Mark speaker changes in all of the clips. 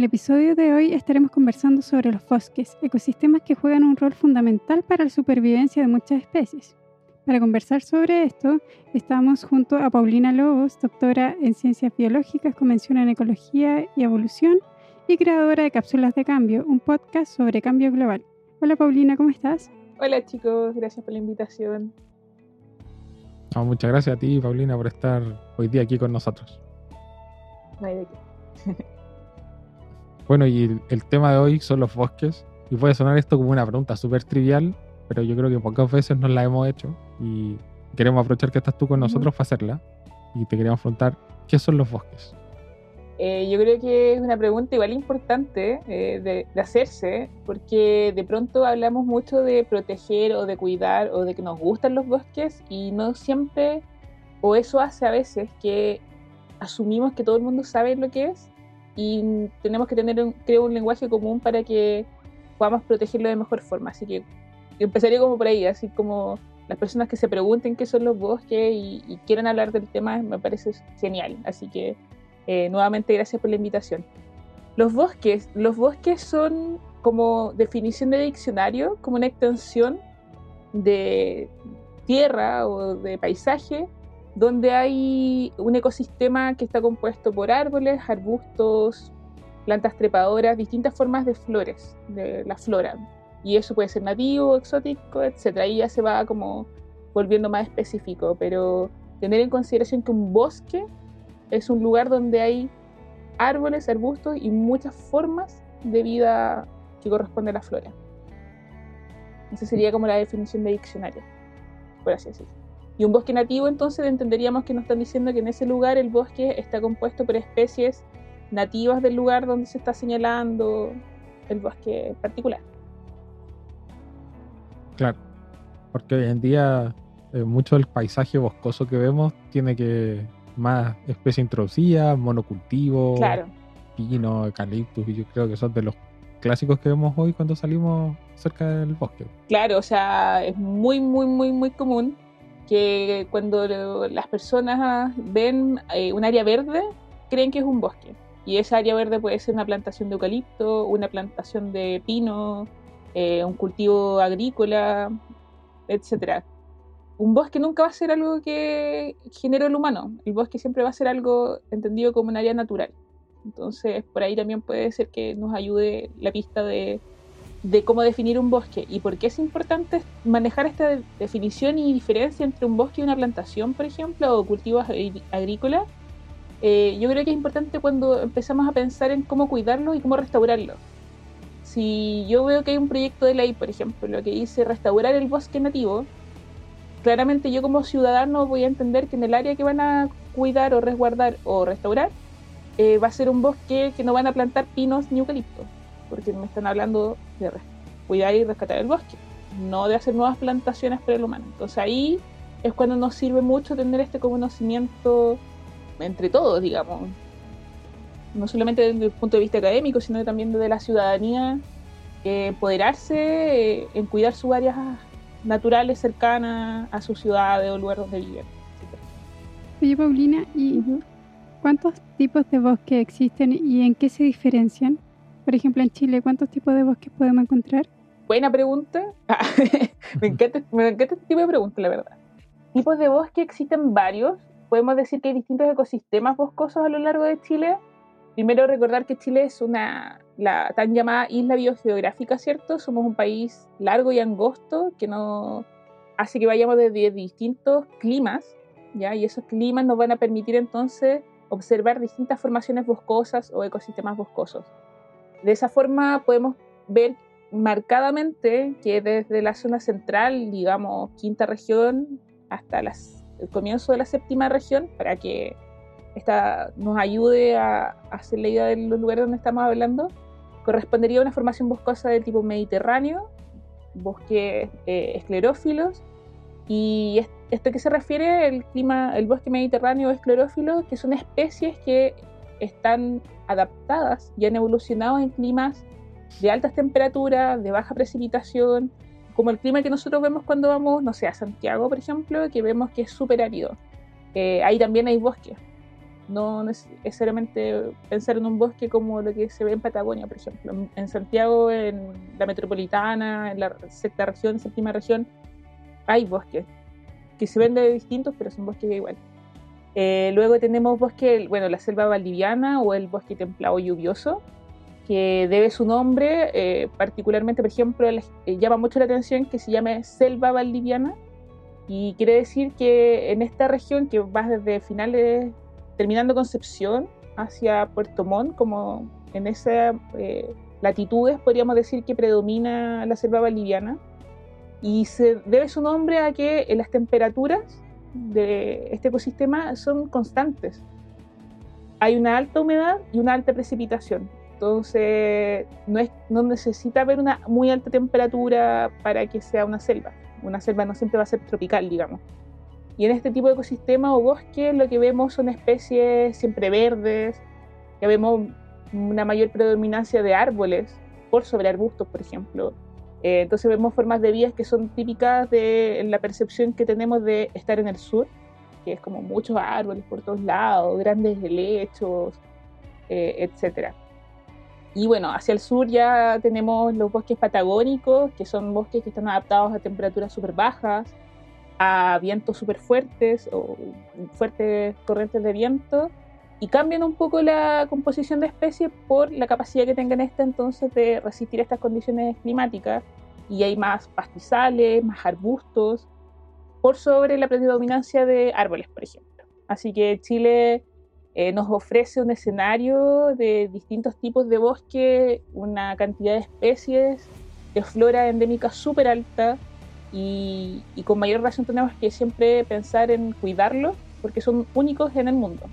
Speaker 1: El episodio de hoy estaremos conversando sobre los bosques, ecosistemas que juegan un rol fundamental para la supervivencia de muchas especies. Para conversar sobre esto, estamos junto a Paulina Lobos, doctora en Ciencias Biológicas con mención en Ecología y Evolución y creadora de Cápsulas de Cambio, un podcast sobre cambio global. Hola Paulina, ¿cómo estás?
Speaker 2: Hola chicos, gracias por la invitación.
Speaker 3: muchas gracias a ti, Paulina, por estar hoy día aquí con nosotros.
Speaker 2: No hay de qué.
Speaker 3: Bueno, y el, tema de hoy son los bosques. Y puede sonar esto como una pregunta súper trivial, pero yo creo que pocas veces nos la hemos hecho. Y queremos aprovechar que estás tú con nosotros para hacerla. Y te queremos preguntar, ¿qué son los bosques?
Speaker 2: Eh, yo creo que es una pregunta igual importante eh, de, de, hacerse, porque de pronto hablamos mucho de proteger o de cuidar o de que nos gustan los bosques y no siempre, o eso hace a veces que asumimos que todo el mundo sabe lo que es y tenemos que tener, un, creo, un lenguaje común para que podamos protegerlo de mejor forma. Así que empezaría como por ahí, así como las personas que se pregunten qué son los bosques y, y quieran hablar del tema, me parece genial. Así que eh, nuevamente gracias por la invitación. Los bosques, los bosques son como definición de diccionario, como una extensión de tierra o de paisaje donde hay un ecosistema que está compuesto por árboles, arbustos, plantas trepadoras, distintas formas de flores, de la flora. Y eso puede ser nativo, exótico, etc. Ahí ya se va como volviendo más específico, pero tener en consideración que un bosque es un lugar donde hay árboles, arbustos y muchas formas de vida que corresponde a la flora. Esa sería como la definición de diccionario, por así decirlo. Y un bosque nativo, entonces entenderíamos que nos están diciendo que en ese lugar el bosque está compuesto por especies nativas del lugar donde se está señalando el bosque particular.
Speaker 3: Claro, porque hoy en día eh, mucho del paisaje boscoso que vemos tiene que más especies introducidas, monocultivo,
Speaker 2: claro.
Speaker 3: pino, eucaliptus, y yo creo que son de los clásicos que vemos hoy cuando salimos cerca del bosque.
Speaker 2: Claro, o sea, es muy, muy, muy, muy común que cuando las personas ven eh, un área verde, creen que es un bosque. Y esa área verde puede ser una plantación de eucalipto, una plantación de pino, eh, un cultivo agrícola, etc. Un bosque nunca va a ser algo que genere el humano. El bosque siempre va a ser algo entendido como un área natural. Entonces, por ahí también puede ser que nos ayude la pista de de cómo definir un bosque y por qué es importante manejar esta definición y diferencia entre un bosque y una plantación, por ejemplo, o cultivos agrícolas. Eh, yo creo que es importante cuando empezamos a pensar en cómo cuidarlo y cómo restaurarlo. Si yo veo que hay un proyecto de ley, por ejemplo, lo que dice restaurar el bosque nativo, claramente yo como ciudadano voy a entender que en el área que van a cuidar o resguardar o restaurar eh, va a ser un bosque que no van a plantar pinos ni eucaliptos porque me están hablando de cuidar y rescatar el bosque, no de hacer nuevas plantaciones para el humano. Entonces ahí es cuando nos sirve mucho tener este conocimiento entre todos, digamos, no solamente desde el punto de vista académico, sino también desde la ciudadanía, eh, empoderarse eh, en cuidar sus áreas naturales cercanas a su ciudad o lugar donde viven.
Speaker 1: Oye, Paulina, ¿y cuántos tipos de bosques existen y en qué se diferencian? Por ejemplo, en Chile, ¿cuántos tipos de bosques podemos encontrar?
Speaker 2: Buena pregunta. me, encanta, me encanta este tipo de preguntas, la verdad. Tipos de bosque existen varios. Podemos decir que hay distintos ecosistemas boscosos a lo largo de Chile. Primero recordar que Chile es una la tan llamada isla biogeográfica, ¿cierto? Somos un país largo y angosto que no hace que vayamos desde distintos climas, ¿ya? Y esos climas nos van a permitir entonces observar distintas formaciones boscosas o ecosistemas boscosos. De esa forma podemos ver marcadamente que desde la zona central, digamos, quinta región, hasta el comienzo de la séptima región, para que esta nos ayude a, hacer la idea de los lugares donde estamos hablando, correspondería a una formación boscosa de tipo mediterráneo, bosques eh, esclerófilos. Y esto que se refiere el clima, el bosque mediterráneo esclerófilo, que son especies que están adaptadas y han evolucionado en climas de altas temperaturas, de baja precipitación, como el clima que nosotros vemos cuando vamos, no sé, a Santiago, por ejemplo, que vemos que es súper árido. Eh, ahí también hay bosques. No necesariamente pensar en un bosque como lo que se ve en Patagonia, por ejemplo. En Santiago, en la metropolitana, en la sexta región, séptima región, hay bosques que se ven de distintos, pero son bosques igual. Eh, luego tenemos bosque, bueno, la selva valdiviana o el bosque templado lluvioso, que debe su nombre, eh, particularmente, por ejemplo, eh, llama mucho la atención que se llame selva valdiviana, y quiere decir que en esta región, que va desde finales terminando Concepción hacia Puerto Montt, como en esas latitudes podríamos decir que predomina la selva boliviana y se debe su nombre a que las temperaturas de este ecosistema son constantes. Hay una alta humedad y una alta precipitación. Entonces, no, es, necesita haber una muy alta temperatura para que sea una selva. Una selva no siempre va a ser tropical, digamos. Y en este tipo de ecosistema o bosque lo que vemos son especies siempre verdes, ya vemos una mayor predominancia de árboles por sobre arbustos, por ejemplo. Eh, entonces vemos formas de vías que son típicas de la percepción que tenemos de estar en el sur, que es como muchos árboles por todos lados, grandes helechos, eh, etc. Y bueno, hacia el sur ya tenemos los bosques patagónicos, que son bosques que están adaptados a temperaturas súper bajas, a vientos súper fuertes o fuertes corrientes de viento y cambian un poco la composición de especies por la capacidad que tengan esta entonces de resistir estas condiciones climáticas y hay más pastizales, más arbustos por sobre la predominancia de árboles, por ejemplo. Así que Chile eh, nos ofrece un escenario de distintos tipos de bosque, una cantidad de especies de flora endémica súper alta, y, con mayor razón tenemos que siempre pensar en cuidarlos porque son únicos en el mundo.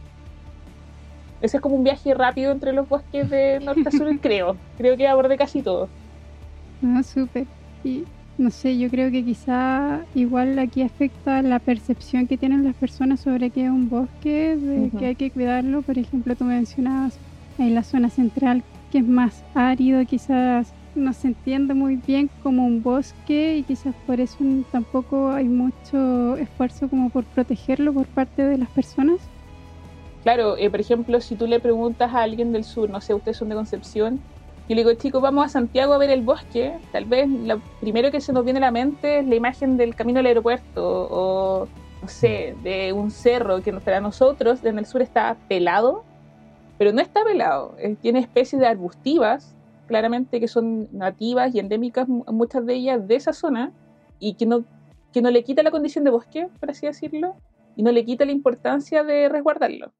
Speaker 2: Ese es como un viaje rápido entre los bosques de norte a sur, creo. Creo que abordé casi todo.
Speaker 1: No, súper. Y no sé, yo creo que quizá igual aquí afecta la percepción que tienen las personas sobre qué es un bosque, de que hay que cuidarlo. Por ejemplo, tú mencionabas en la zona central que es más árido, quizás no se entiende muy bien como un bosque y quizás por eso tampoco hay mucho esfuerzo como por protegerlo por parte de las personas.
Speaker 2: Claro, eh, por ejemplo, si tú le preguntas a alguien del sur, no sé, ustedes son de Concepción, y le digo, chicos, vamos a Santiago a ver el bosque, tal vez lo primero que se nos viene a la mente es la imagen del camino al aeropuerto o, no sé, de un cerro que para nosotros en el sur está pelado, pero no está pelado, eh, tiene especies de arbustivas claramente que son nativas y endémicas, muchas de ellas de esa zona, y que no, que no le quita la condición de bosque, por así decirlo, y no le quita la importancia de resguardarlo.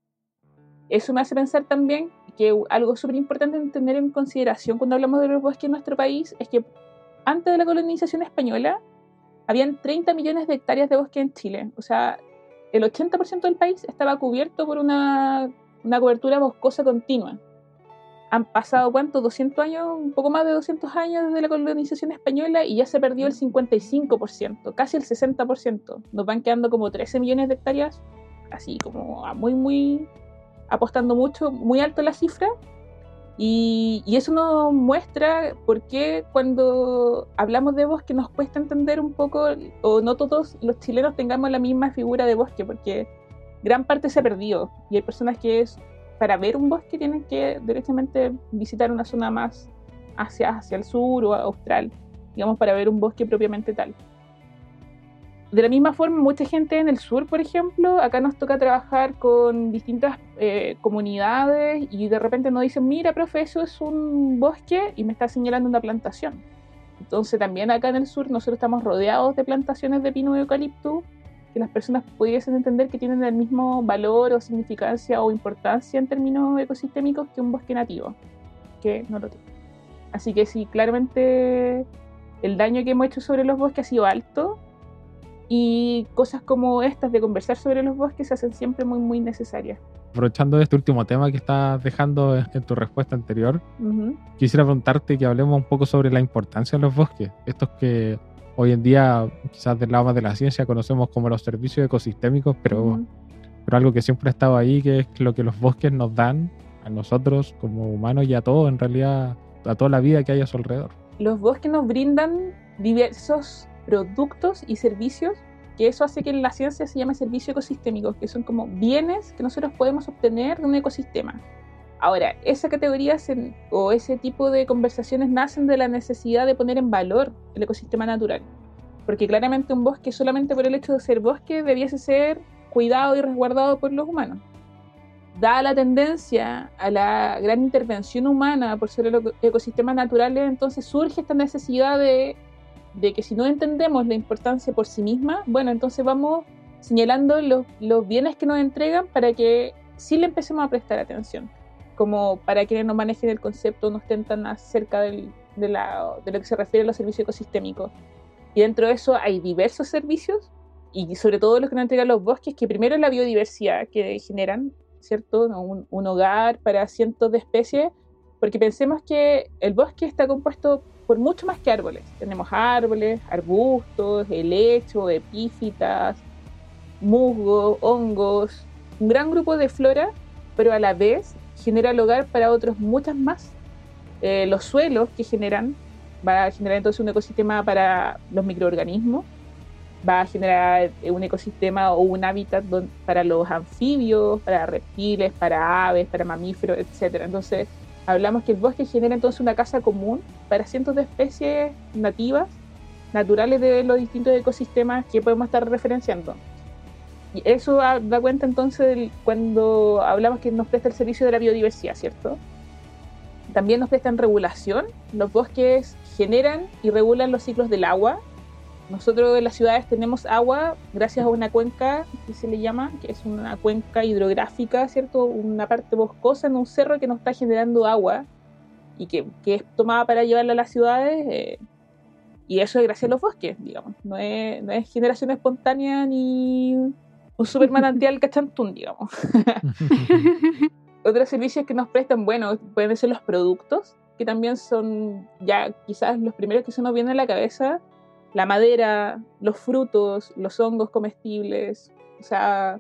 Speaker 2: Eso me hace pensar también que algo súper importante en tener en consideración cuando hablamos de los bosques en nuestro país es que antes de la colonización española habían 30 millones de hectáreas de bosque en Chile. O sea, el 80% del país estaba cubierto por una, una cobertura boscosa continua han pasado, ¿cuánto? 200 años, un poco más de 200 años desde la colonización española y ya se perdió el 55%, casi el 60%. Nos van quedando como 13 millones de hectáreas, así como muy, muy, apostando mucho, muy alto la cifra. Y, eso nos muestra por qué cuando hablamos de bosque nos cuesta entender un poco, o no todos los chilenos tengamos la misma figura de bosque, porque gran parte se ha perdido. Y hay personas que es, para ver un bosque tienen que directamente visitar una zona más hacia, hacia el sur o austral, digamos, para ver un bosque propiamente tal. De la misma forma, mucha gente en el sur, por ejemplo, acá nos toca trabajar con distintas eh, comunidades y de repente nos dicen, mira, profe, eso es un bosque y me está señalando una plantación. Entonces también acá en el sur nosotros estamos rodeados de plantaciones de pino y eucalipto que las personas pudiesen entender que tienen el mismo valor o significancia o importancia en términos ecosistémicos que un bosque nativo, que no lo tiene. Así que sí, claramente el daño que hemos hecho sobre los bosques ha sido alto y cosas como estas de conversar sobre los bosques se hacen siempre muy, muy necesarias.
Speaker 3: Aprovechando este último tema que estás dejando en tu respuesta anterior, quisiera preguntarte que hablemos un poco sobre la importancia de los bosques, estos que hoy en día quizás del lado más de la ciencia conocemos como los servicios ecosistémicos, pero, pero algo que siempre ha estado ahí, que es lo que los bosques nos dan a nosotros como humanos y a todos, en realidad, a toda la vida que hay a su alrededor.
Speaker 2: Los bosques nos brindan diversos productos y servicios que eso hace que en la ciencia se llame servicios ecosistémicos, que son como bienes que nosotros podemos obtener de un ecosistema. Ahora, esa categoría o ese tipo de conversaciones nacen de la necesidad de poner en valor el ecosistema natural. Porque claramente un bosque, solamente por el hecho de ser bosque, debiese ser cuidado y resguardado por los humanos. Dada la tendencia a la gran intervención humana por ser los ecosistemas naturales, entonces surge esta necesidad de, de, que si no entendemos la importancia por sí misma, bueno, entonces vamos señalando los, los bienes que nos entregan para que sí le empecemos a prestar atención como para quienes no manejen el concepto, no estén tan cerca de, lo que se refiere a los servicios ecosistémicos. Y dentro de eso hay diversos servicios, y sobre todo los que nos entregan los bosques, que primero es la biodiversidad que generan, ¿cierto? Un hogar para cientos de especies, porque pensemos que el bosque está compuesto por mucho más que árboles. Tenemos árboles, arbustos, helecho, epífitas, musgos, hongos, un gran grupo de flora, pero a la vez genera el hogar para otros muchas más. Eh, los suelos que generan, va a generar entonces un ecosistema para los microorganismos, va a generar eh, un ecosistema o un hábitat para los anfibios, para reptiles, para aves, para mamíferos, etc. Entonces, hablamos que el bosque genera entonces una casa común para cientos de especies nativas, naturales de los distintos ecosistemas que podemos estar referenciando. Y eso da cuenta entonces cuando hablamos que nos presta el servicio de la biodiversidad, ¿cierto? También nos prestan regulación. Los bosques generan y regulan los ciclos del agua. Nosotros en las ciudades tenemos agua gracias a una cuenca que se le llama, que es una cuenca hidrográfica, ¿cierto? Una parte boscosa en un cerro que nos está generando agua y que, que es tomada para llevarla a las ciudades. Eh, y eso es gracias a los bosques, digamos. No es, no es generación espontánea ni un super manantial cachantún, digamos. Otros servicios que nos prestan, bueno, pueden ser los productos, que también son ya quizás los primeros que se nos vienen a la cabeza, la madera, los frutos, los hongos comestibles, o sea,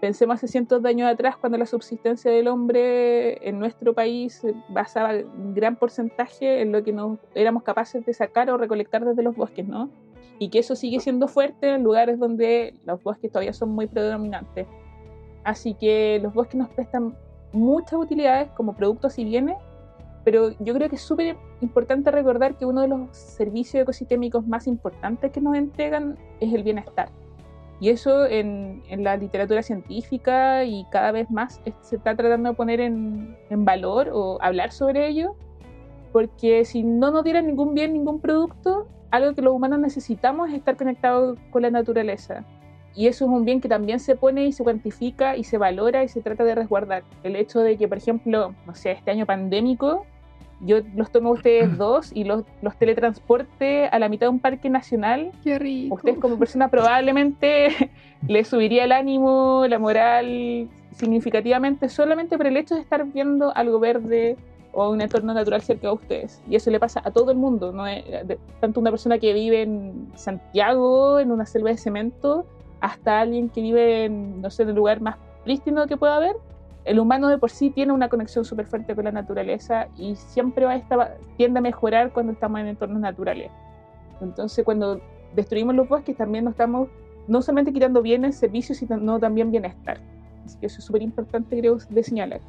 Speaker 2: pensemos hace cientos de años atrás cuando la subsistencia del hombre en nuestro país basaba un gran porcentaje en lo que nos éramos capaces de sacar o recolectar desde los bosques, ¿no? y que eso sigue siendo fuerte en lugares donde los bosques todavía son muy predominantes. Así que los bosques nos prestan muchas utilidades como productos y bienes, pero yo creo que es súper importante recordar que uno de los servicios ecosistémicos más importantes que nos entregan es el bienestar. Y eso en, la literatura científica y cada vez más se está tratando de poner en, en valor o hablar sobre ello, porque si no nos dieran ningún bien, ningún producto, algo que los humanos necesitamos es estar conectados con la naturaleza. Y eso es un bien que también se pone y se cuantifica y se valora y se trata de resguardar. El hecho de que, por ejemplo, no sé, este año pandémico, yo los tomo a ustedes dos y los, los teletransporte a la mitad de un parque nacional.
Speaker 1: Qué rico.
Speaker 2: Ustedes como persona probablemente les subiría el ánimo, la moral significativamente solamente por el hecho de estar viendo algo verde, o un entorno natural cerca de ustedes. Y eso le pasa a todo el mundo, ¿no? tanto una persona que vive en Santiago, en una selva de cemento, hasta alguien que vive en, no sé, en el lugar más prístino que pueda haber. El humano de por sí tiene una conexión súper fuerte con la naturaleza y siempre va a estar, tiende a mejorar cuando estamos en entornos naturales. Entonces, cuando destruimos los bosques, también nos estamos no solamente quitando bienes, servicios, sino también bienestar. Así que eso es súper importante, creo, de señalar.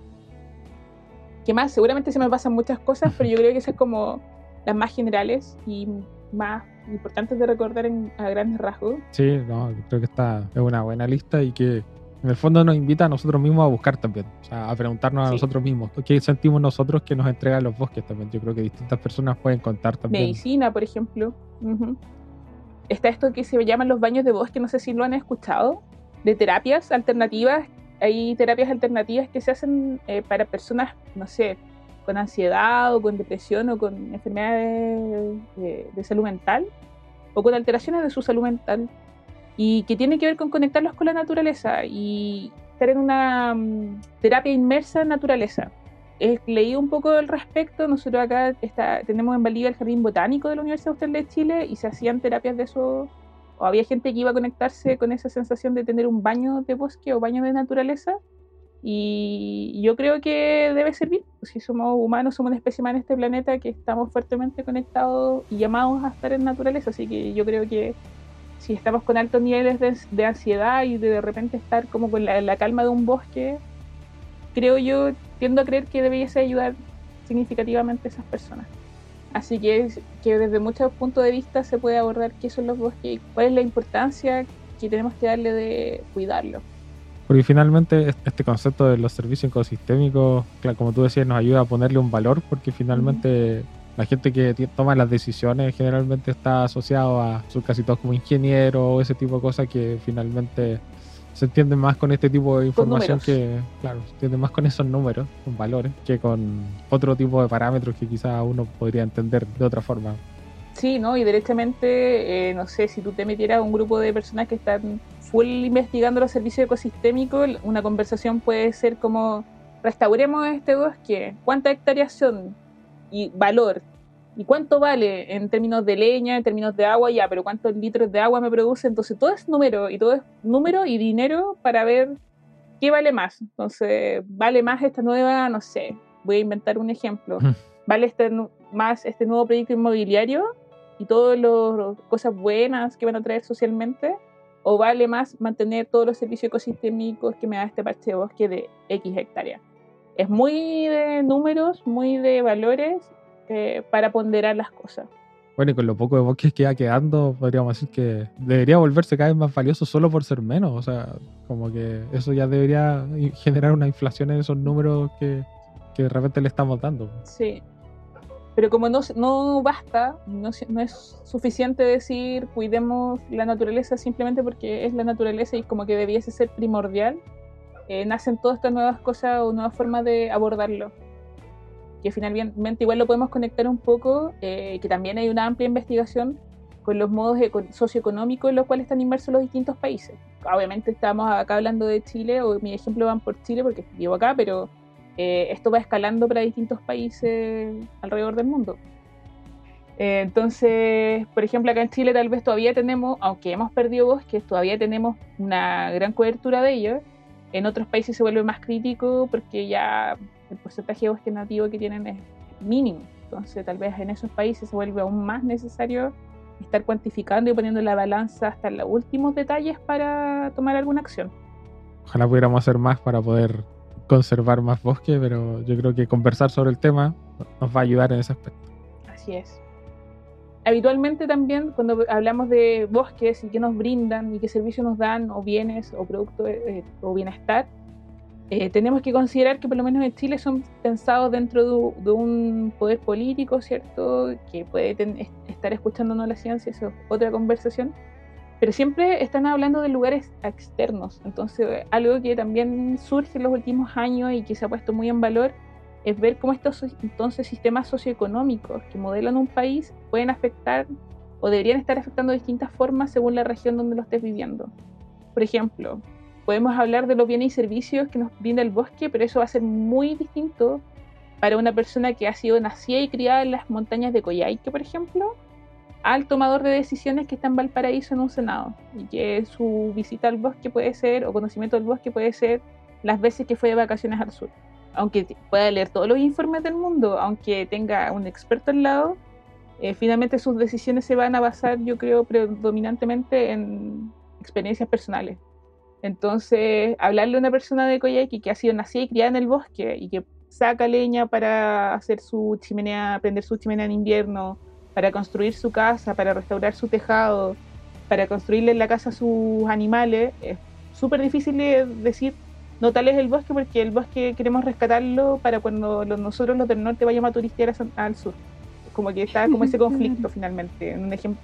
Speaker 2: ¿Qué más? Seguramente se me pasan muchas cosas, pero yo creo que esas como las más generales y más importantes de recordar a grandes rasgos.
Speaker 3: Sí, no, creo que esta es una buena lista y que en el fondo nos invita a nosotros mismos a buscar también, o sea, a preguntarnos a nosotros mismos qué sentimos nosotros que nos entregan los bosques también. Yo creo que distintas personas pueden contar también.
Speaker 2: Medicina, por ejemplo. Está esto que se llaman los baños de bosque, no sé si lo han escuchado, de terapias alternativas hay terapias alternativas que se hacen eh, para personas, no sé, con ansiedad o con depresión o con enfermedades de, salud mental o con alteraciones de su salud mental. y que tiene que ver con conectarlos con la naturaleza y estar en una mm, terapia inmersa en naturaleza. He leído un poco al respecto. Nosotros acá está, tenemos en Valdivia el Jardín Botánico de la Universidad Austral de Chile y se hacían terapias de eso. O había gente que iba a conectarse con esa sensación de tener un baño de bosque o baño de naturaleza. Y yo creo que debe servir. Si somos humanos, somos una especie más en este planeta que estamos fuertemente conectados y llamados a estar en naturaleza. Así que yo creo que si estamos con altos niveles de, ansiedad y de, de repente estar como con la, calma de un bosque, creo yo, tiendo a creer que debiese ayudar significativamente a esas personas. Así que, que desde muchos puntos de vista se puede abordar qué son los bosques y cuál es la importancia que tenemos que darle de cuidarlos.
Speaker 3: Porque finalmente este concepto de los servicios ecosistémicos, como tú decías, nos ayuda a ponerle un valor porque finalmente la gente que toma las decisiones generalmente está asociado a, son casi todos como ingenieros o ese tipo de cosas que finalmente se entienden más con este tipo de información que, claro, se entienden más con esos números, con valores, que con otro tipo de parámetros que quizás uno podría entender de otra forma.
Speaker 2: Sí, ¿no? Y directamente, eh, no sé, si tú te metieras a un grupo de personas que están full investigando los servicios ecosistémicos, una conversación puede ser como, restauremos este bosque, ¿cuántas hectáreas son? y valor. ¿Y cuánto vale en términos de leña, en términos de agua? Ya, pero ¿cuántos litros de agua me produce? Entonces todo es número y todo es número y dinero para ver qué vale más. Entonces, ¿vale más esta nueva, no sé, voy a inventar un ejemplo, ¿vale este, más este nuevo proyecto inmobiliario y todas las cosas buenas que van a traer socialmente? ¿O vale más mantener todos los servicios ecosistémicos que me da este parche de bosque de X hectáreas? es muy de números, muy de valores eh, para ponderar las cosas.
Speaker 3: Bueno, y con lo poco de bosques que va quedando, podríamos decir que debería volverse cada vez más valioso solo por ser menos. O sea, como que eso ya debería generar una inflación en esos números que, que de repente le estamos dando.
Speaker 2: Sí. Pero como no, no basta, no, no, es suficiente decir cuidemos la naturaleza simplemente porque es la naturaleza y como que debiese ser primordial, eh, nacen todas estas nuevas cosas o nuevas formas de abordarlo. Que finalmente igual lo podemos conectar un poco, eh, que también hay una amplia investigación con los modos socioeconómicos en los cuales están inmersos los distintos países. Obviamente estamos acá hablando de Chile, o mi ejemplo van por Chile porque vivo acá, pero eh, esto va escalando para distintos países alrededor del mundo. entonces, por ejemplo, acá en Chile tal vez todavía tenemos, aunque hemos perdido bosques, todavía tenemos una gran cobertura de ellos, en otros países se vuelve más crítico porque ya el porcentaje de bosque nativo que tienen es mínimo. Entonces, tal vez en esos países se vuelve aún más necesario estar cuantificando y poniendo la balanza hasta los últimos detalles para tomar alguna acción.
Speaker 3: Ojalá pudiéramos hacer más para poder conservar más bosque, pero yo creo que conversar sobre el tema nos va a ayudar en ese aspecto.
Speaker 2: Así es habitualmente también cuando hablamos de bosques y qué nos brindan y qué servicios nos dan o bienes o productos eh, o bienestar, eh, tenemos que considerar que por lo menos en Chile son pensados dentro de, un poder político, ¿cierto? Que puede estar escuchándonos la ciencia, eso es otra conversación, pero siempre están hablando de lugares externos. Entonces, algo que también surge en los últimos años y que se ha puesto muy en valor es ver cómo estos entonces sistemas socioeconómicos que modelan un país pueden afectar o deberían estar afectando de distintas formas según la región donde lo estés viviendo. Por ejemplo, podemos hablar de los bienes y servicios que nos brinda el bosque, pero eso va a ser muy distinto para una persona que ha sido nacida y criada en las montañas de Coyhaique, por ejemplo, al tomador de decisiones que está en Valparaíso en un senado y que su visita al bosque puede ser, o conocimiento del bosque puede ser las veces que fue de vacaciones al sur aunque pueda leer todos los informes del mundo, aunque tenga un experto al lado, eh, finalmente sus decisiones se van a basar, yo creo, predominantemente en experiencias personales. Entonces, hablarle a una persona de Coyhaique que ha sido nacida y criada en el bosque y que saca leña para hacer su chimenea, prender su chimenea en invierno, para construir su casa, para restaurar su tejado, para construirle en la casa a sus animales, es súper difícil de decir no tal es el bosque porque el bosque queremos rescatarlo para cuando nosotros los del norte vayamos a turistear al sur. Como que está como ese conflicto finalmente, un ejemplo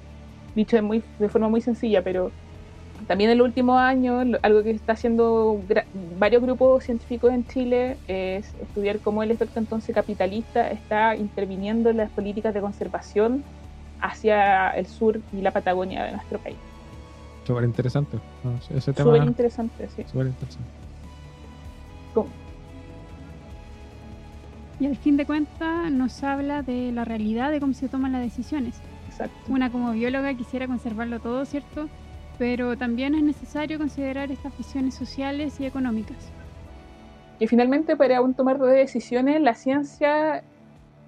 Speaker 2: dicho de, muy, de forma muy sencilla, pero también en los últimos años algo que está haciendo varios grupos científicos en Chile es estudiar cómo el efecto entonces capitalista está interviniendo en las políticas de conservación hacia el sur y la Patagonia de nuestro país.
Speaker 3: Súper interesante. No, sí, ese tema.
Speaker 2: Súper interesante, sí.
Speaker 3: Súper interesante.
Speaker 2: ¿Cómo?
Speaker 1: Y al fin de cuentas nos habla de la realidad de cómo se toman las decisiones.
Speaker 2: Exacto.
Speaker 1: Una como bióloga quisiera conservarlo todo, ¿cierto? Pero también es necesario considerar estas visiones sociales y económicas.
Speaker 2: Que finalmente para un tomar de decisiones, la ciencia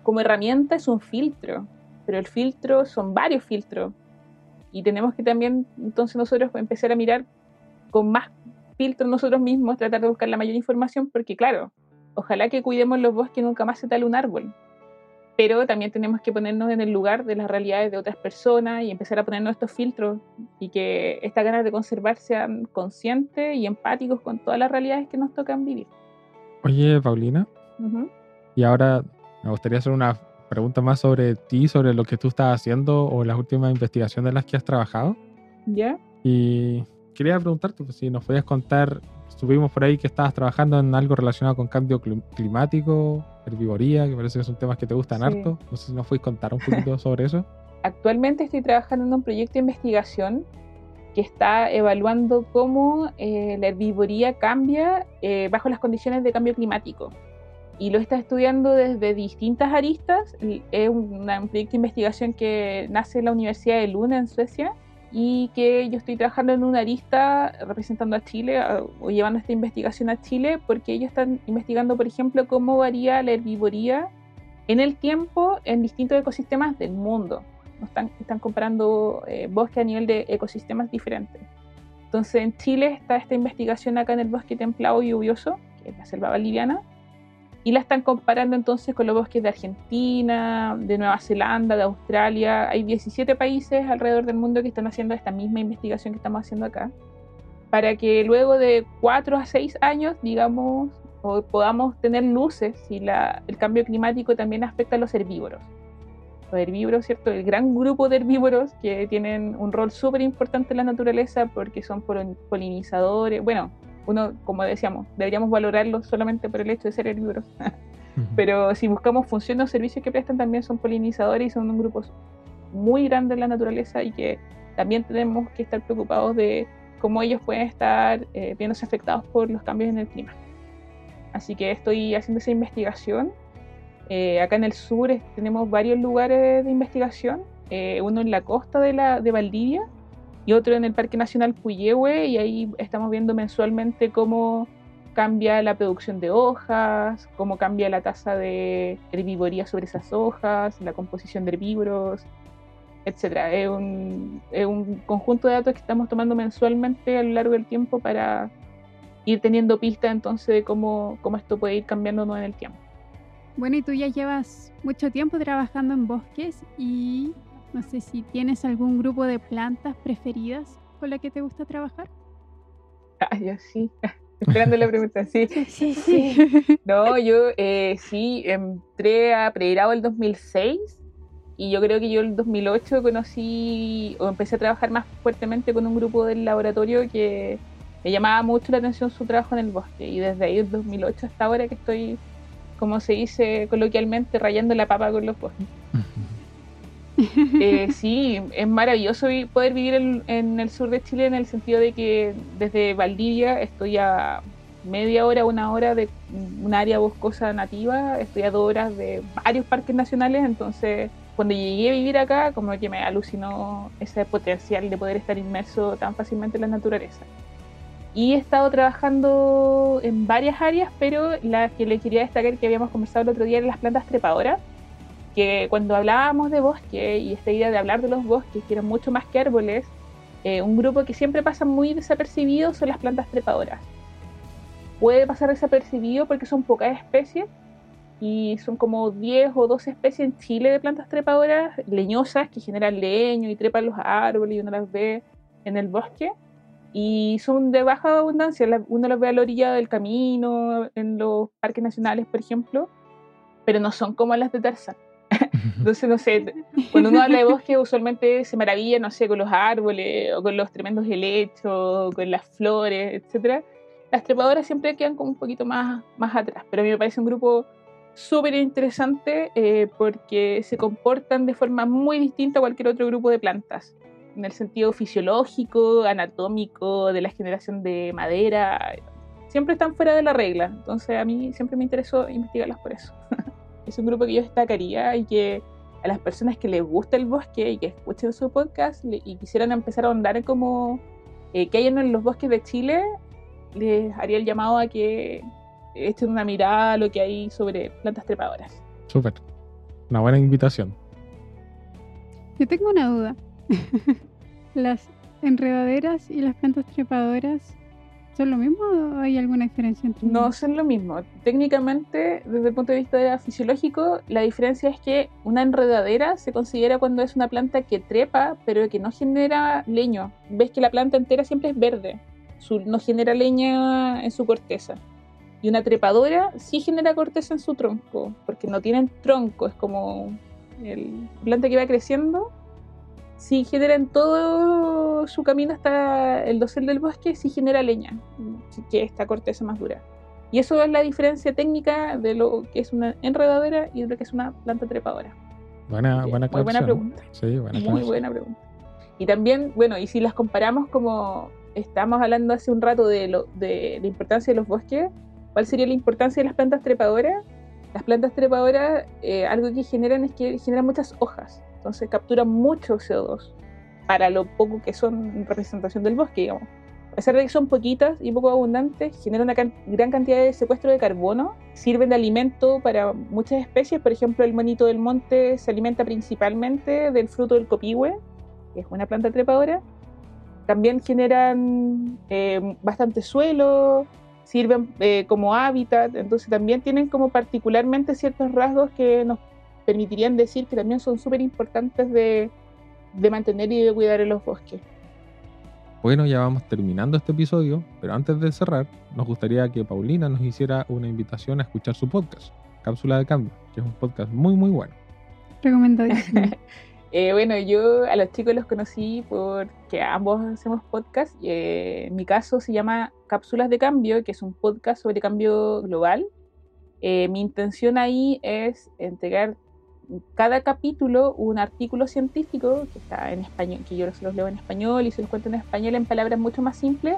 Speaker 2: como herramienta es un filtro, pero el filtro son varios filtros. Y tenemos que también entonces nosotros empezar a mirar con más filtros nosotros mismos, tratar de buscar la mayor información, porque claro, ojalá que cuidemos los bosques y nunca más se tale un árbol. Pero también tenemos que ponernos en el lugar de las realidades de otras personas y empezar a ponernos estos filtros y que estas ganas de conservar sean conscientes y empáticos con todas las realidades que nos tocan vivir.
Speaker 3: Oye, Paulina,
Speaker 2: Ujú.
Speaker 3: y ahora me gustaría hacer una pregunta más sobre ti, sobre lo que tú estás haciendo o las últimas investigaciones en las que has trabajado.
Speaker 2: ¿Ya?
Speaker 3: Y quería preguntarte pues, si nos podías contar, estuvimos por ahí que estabas trabajando en algo relacionado con cambio clim- climático, herbivoría, que parece que son temas que te gustan
Speaker 2: Sí.
Speaker 3: harto. No sé si nos podéis contar un poquito sobre eso.
Speaker 2: Actualmente estoy trabajando en un proyecto de investigación que está evaluando cómo eh, la herbivoría cambia eh, bajo las condiciones de cambio climático. Y lo está estudiando desde distintas aristas. Es una- un proyecto de investigación que nace en la Universidad de Lund en Suecia y que yo estoy trabajando en una arista representando a Chile o llevando esta investigación a Chile porque ellos están investigando, por ejemplo, cómo varía la herbivoría en el tiempo en distintos ecosistemas del mundo. Están, están comparando eh, bosque a nivel de ecosistemas diferentes. Entonces en Chile está esta investigación acá en el bosque templado y lluvioso, que es la selva boliviana, y la están comparando entonces con los bosques de Argentina, de Nueva Zelanda, de Australia. Hay 17 países alrededor del mundo que están haciendo esta misma investigación que estamos haciendo acá, para que luego de 4 a 6 años, digamos, podamos tener luces si la- el cambio climático también afecta a los herbívoros los herbívoros, ¿cierto? El gran grupo de herbívoros que tienen un rol súper importante en la naturaleza porque son polin- polinizadores. Bueno, uno, como decíamos, deberíamos valorarlos solamente por el hecho de ser herbívoros. Pero si buscamos funciones o servicios que prestan, también son polinizadores y son un grupo muy grande en la naturaleza y que también tenemos que estar preocupados de cómo ellos pueden estar eh, viéndose afectados por los cambios en el clima. Así que estoy haciendo esa investigación. Eh, acá en el sur tenemos varios lugares de investigación, eh, uno en la costa de, la, de Valdivia y otro en el Parque Nacional Puyehue y ahí estamos viendo mensualmente cómo cambia la producción de hojas, cómo cambia la tasa de herbivoría sobre esas hojas, la composición de herbívoros, etcétera. Es un, es un conjunto de datos que estamos tomando mensualmente a lo largo del tiempo para ir teniendo pistas entonces de cómo, cómo esto puede ir cambiando en el tiempo.
Speaker 1: Bueno, y tú ya llevas mucho tiempo trabajando en bosques y no sé si tienes algún grupo de plantas preferidas con la que te gusta trabajar.
Speaker 2: Ah, ya sí. Esperando la pregunta, sí.
Speaker 1: Sí,
Speaker 2: sí. No, yo eh, sí entré a pregrado el 2006 y yo creo que yo el 2008 conocí o empecé a trabajar más fuertemente con un grupo del laboratorio que me llamaba mucho la atención su trabajo en el bosque y desde ahí, el 2008 hasta ahora que estoy, como se dice coloquialmente, rayando la papa con los bosques. Eh, sí, es maravilloso vi- poder vivir en, en el sur de Chile en el sentido de que desde Valdivia estoy a media hora, una hora de un área boscosa nativa, estoy a dos horas de varios parques nacionales, entonces cuando llegué a vivir acá como que me alucinó ese potencial de poder estar inmerso tan fácilmente en la naturaleza. Y he estado trabajando en varias áreas, pero la que le quería destacar que habíamos conversado el otro día eran las plantas trepadoras que cuando hablábamos de bosque y esta idea de hablar de los bosques, que eran mucho más que árboles, eh, un grupo que siempre pasa muy desapercibido son las plantas trepadoras. Puede pasar desapercibido porque son pocas especies y son como 10 o 12 especies en Chile de plantas trepadoras leñosas que generan leño y trepan los árboles y uno las ve en el bosque y son de baja abundancia. Uno las ve a la orilla del camino, en los parques nacionales, por ejemplo, pero no son como las de Tarzán. Entonces, no sé, cuando uno habla de bosque, usualmente se maravilla, no sé, con los árboles, o con los tremendos helechos, o con las flores, etcétera. Las trepadoras siempre quedan como un poquito más, más atrás, pero a mí me parece un grupo súper interesante eh, porque se comportan de forma muy distinta a cualquier otro grupo de plantas. en el sentido fisiológico, anatómico, de la generación de madera. Siempre están fuera de la regla. Entonces a mí siempre me interesó investigarlas por eso. es un grupo que yo destacaría y que a las personas que les gusta el bosque y que escuchen su podcast y quisieran empezar a ahondar en cómo eh, que hay en los bosques de Chile, les haría el llamado a que echen una mirada a lo que hay sobre plantas trepadoras.
Speaker 3: Súper. Una buena invitación.
Speaker 1: Yo tengo una duda. ¿Las enredaderas y las plantas trepadoras son lo mismo o hay alguna diferencia entre
Speaker 2: No son lo mismo. Técnicamente, desde el punto de vista fisiológico, la diferencia es que una enredadera se considera cuando es una planta que trepa, pero que no genera leño. Ves que la planta entera siempre es verde, no genera leña en su corteza. Y una trepadora sí genera corteza en su tronco, porque no tienen tronco, es como el planta que va creciendo si genera en todo su camino hasta el dosel del bosque, si genera leña, que esta corteza más dura. Y eso es la diferencia técnica de lo que es una enredadera y de lo que es una planta trepadora.
Speaker 3: Buena, buena
Speaker 2: Muy buena pregunta.
Speaker 3: Sí, buena
Speaker 2: Muy buena pregunta. Y también, bueno, y si las comparamos como estamos hablando hace un rato de, lo, de la importancia de los bosques, ¿cuál sería la importancia de las plantas trepadoras? Las plantas trepadoras, eh, algo que generan es que generan muchas hojas. Entonces capturan mucho CO2 para lo poco que son en representación del bosque, digamos. A pesar de que son poquitas y poco abundantes, generan una gran cantidad de secuestro de carbono, sirven de alimento para muchas especies, por ejemplo el monito del monte se alimenta principalmente del fruto del copihue, que es una planta trepadora, también generan eh, bastante suelo, sirven eh, como hábitat, entonces también tienen como particularmente ciertos rasgos que nos permitirían decir que también son súper importantes de, mantener y de cuidar en los bosques.
Speaker 3: Bueno, ya vamos terminando este episodio, pero antes de cerrar, nos gustaría que Paulina nos hiciera una invitación a escuchar su podcast, Cápsula de Cambio, que es un podcast muy, muy bueno.
Speaker 1: Recomendadísimo.
Speaker 2: eh, bueno, yo a los chicos los conocí porque ambos hacemos podcast. Eh, en mi caso se llama Cápsulas de Cambio, que es un podcast sobre cambio global. Eh, mi intención ahí es entregar cada capítulo un artículo científico que está en español, que yo los leo en español y se los cuento en español en palabras mucho más simples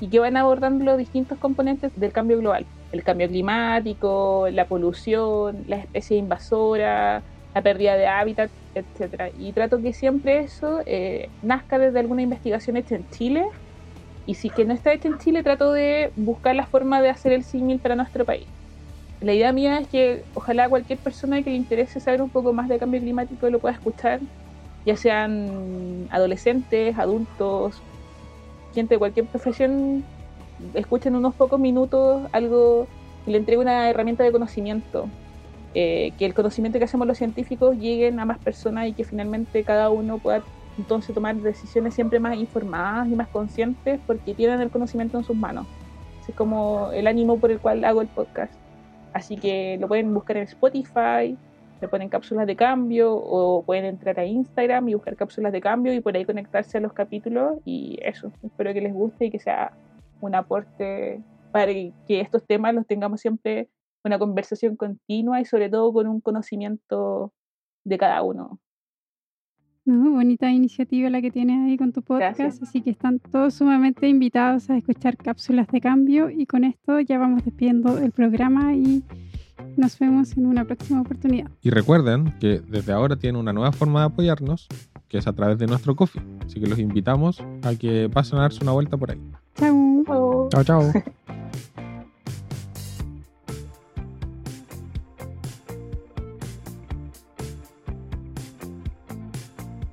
Speaker 2: y que van abordando los distintos componentes del cambio global. El cambio climático, la polución, las especies invasoras, la pérdida de hábitat, etc. Y trato que siempre eso eh, nazca desde alguna investigación hecha en Chile y si que no está hecha en Chile trato de buscar la forma de hacer el símil para nuestro país la idea mía es que ojalá cualquier persona que le interese saber un poco más de cambio climático lo pueda escuchar, ya sean adolescentes, adultos, gente de cualquier profesión, escuchen unos pocos minutos algo que le entregue una herramienta de conocimiento, eh, que el conocimiento que hacemos los científicos lleguen a más personas y que finalmente cada uno pueda entonces tomar decisiones siempre más informadas y más conscientes porque tienen el conocimiento en sus manos. es como el ánimo por el cual hago el podcast. Así que lo pueden buscar en Spotify, le ponen cápsulas de cambio o pueden entrar a Instagram y buscar cápsulas de cambio y por ahí conectarse a los capítulos y eso. Espero que les guste y que sea un aporte para que estos temas los tengamos siempre una conversación continua y sobre todo con un conocimiento de cada uno.
Speaker 1: Bonita iniciativa la que tienes ahí con tu podcast, así que están todos sumamente invitados a escuchar cápsulas de cambio y con esto ya vamos despidiendo el programa y nos vemos en una próxima oportunidad.
Speaker 3: Y recuerden que desde ahora tienen una nueva forma de apoyarnos, que es a través de nuestro coffee, así que los invitamos a que pasen a darse una vuelta por ahí.
Speaker 1: Chao.
Speaker 3: Chao, chao.